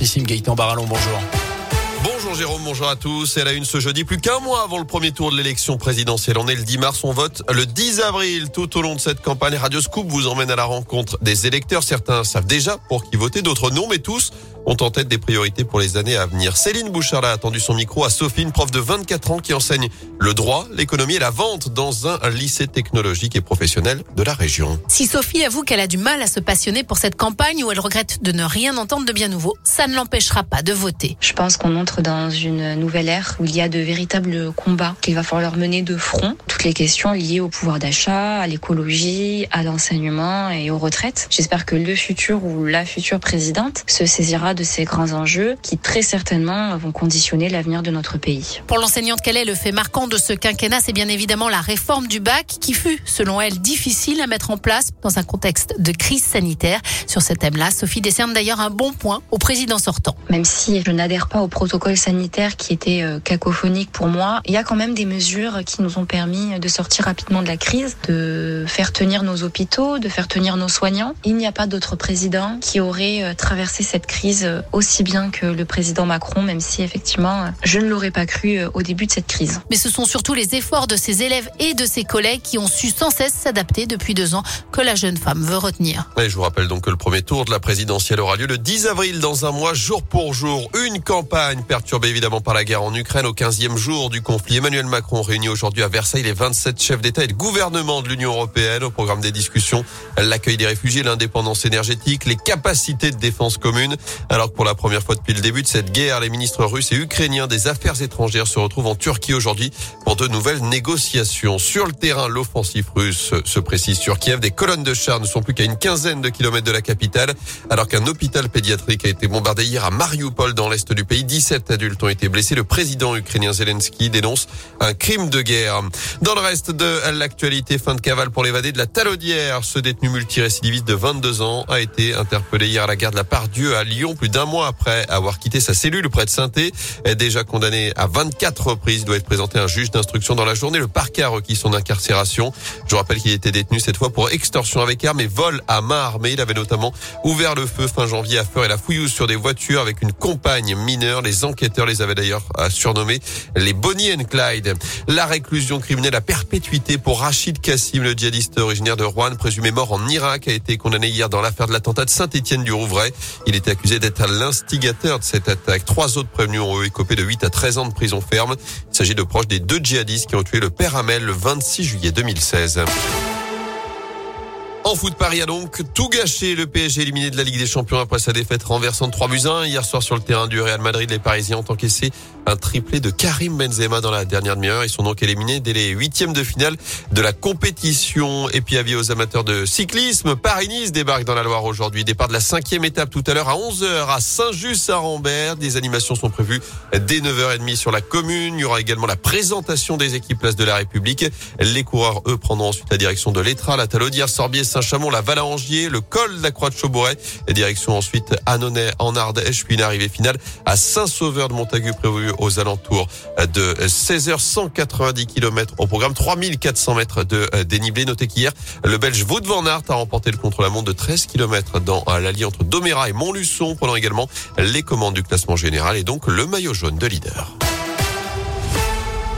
Gaëtan Barallon, bonjour. Bonjour Jérôme, bonjour à tous. Elle a une ce jeudi, plus qu'un mois avant le premier tour de l'élection présidentielle. On est le 10 mars, on vote le 10 avril. Tout au long de cette campagne, Radio Scoop vous emmène à la rencontre des électeurs. Certains savent déjà pour qui voter, d'autres non, mais tous ont en tête des priorités pour les années à venir. Céline Bouchard a attendu son micro à Sophie, une prof de 24 ans qui enseigne le droit, l'économie et la vente dans un lycée technologique et professionnel de la région. Si Sophie avoue qu'elle a du mal à se passionner pour cette campagne ou elle regrette de ne rien entendre de bien nouveau, ça ne l'empêchera pas de voter. Je pense qu'on entre dans une nouvelle ère où il y a de véritables combats qu'il va falloir mener de front. Toutes les questions liées au pouvoir d'achat, à l'écologie, à l'enseignement et aux retraites. J'espère que le futur ou la future présidente se saisira de ces grands enjeux qui très certainement vont conditionner l'avenir de notre pays. Pour l'enseignante, est le fait marquant de ce quinquennat? C'est bien évidemment la réforme du bac qui fut, selon elle, difficile à mettre en place dans un contexte de crise sanitaire. Sur ce thème-là, Sophie décerne d'ailleurs un bon point au président sortant. Même si je n'adhère pas au protocole sanitaire qui était euh, cacophonique pour moi, il y a quand même des mesures qui nous ont permis de sortir rapidement de la crise, de faire tenir nos hôpitaux, de faire tenir nos soignants. Il n'y a pas d'autre président qui aurait euh, traversé cette crise euh, aussi bien que le président Macron, même si effectivement, euh, je ne l'aurais pas cru au début de cette crise. Mais ce sont surtout les efforts de ses élèves et de ses collègues qui ont su sans cesse s'adapter depuis deux ans que la jeune femme veut retenir. Et je vous rappelle donc que le premier tour de la présidentielle aura lieu le 10 avril dans un mois, jour pour jour. Une campagne perturbée évidemment par la guerre en Ukraine au 15e jour du conflit. Emmanuel Macron réunit aujourd'hui à Versailles les 27 chefs d'État et de gouvernement de l'Union européenne. Au programme des discussions, l'accueil des réfugiés, l'indépendance énergétique, les capacités de défense commune. Alors que pour la première fois depuis le début de cette guerre, les ministres russes et ukrainiens des affaires étrangères se retrouvent en Turquie aujourd'hui pour de nouvelles négociations. Sur le terrain, l'offensive russe se précise sur Kiev. Des colonnes de chars ne sont plus qu'à une quinzaine de kilomètres de la capitale, alors qu'un hôpital pédiatrique a été bombardé hier à Mariupol dans l'est du pays. 17 adultes ont été blessés. Le président ukrainien Zelensky dénonce un crime de guerre. Le reste de l'actualité, fin de cavale pour l'évadé de la Talaudière. Ce détenu multirécidiviste de 22 ans a été interpellé hier à la gare de la Pardieu à Lyon, plus d'un mois après avoir quitté sa cellule près de saint est déjà condamné à 24 reprises, doit être présenté à un juge d'instruction dans la journée. Le parquet a requis son incarcération. Je rappelle qu'il était détenu cette fois pour extorsion avec arme et vol à main armée. Il avait notamment ouvert le feu fin janvier à Feur et la fouillouse sur des voitures avec une compagne mineure. Les enquêteurs les avaient d'ailleurs surnommés les Bonnie and Clyde. La réclusion criminelle à perpétuité pour Rachid Kassim, le djihadiste originaire de Rouen, présumé mort en Irak, a été condamné hier dans l'affaire de l'attentat de Saint-Étienne du Rouvray. Il était accusé d'être l'instigateur de cette attaque. Trois autres prévenus ont écopé de 8 à 13 ans de prison ferme. Il s'agit de proches des deux djihadistes qui ont tué le père Hamel le 26 juillet 2016. En foot, Paris a donc tout gâché. Le PSG éliminé de la Ligue des Champions après sa défaite renversante 3 buts 1. Hier soir sur le terrain du Real Madrid, les Parisiens ont encaissé un triplé de Karim Benzema dans la dernière demi-heure. Ils sont donc éliminés dès les huitièmes de finale de la compétition. Et puis avis aux amateurs de cyclisme, Paris-Nice débarque dans la Loire aujourd'hui. Départ de la cinquième étape tout à l'heure à 11h à Saint-Just-à-Rambert. Des animations sont prévues dès 9h30 sur la commune. Il y aura également la présentation des équipes Place de la République. Les coureurs, eux, prendront ensuite la direction de l'Etra, la Talaudière, Sorbier, Saint-Chamond, la Valangier, le col de la Croix de Chauboret. Direction ensuite Annonay en Ardèche, puis une arrivée finale à Saint-Sauveur de Montagu prévue aux alentours de 16h, 190 km au programme, 3400 mètres de dénivelé. Notez qu'hier, le Belge Wout van Aert a remporté le contre-la-montre de 13 km dans l'allié entre Doméra et Montluçon, prenant également les commandes du classement général et donc le maillot jaune de leader.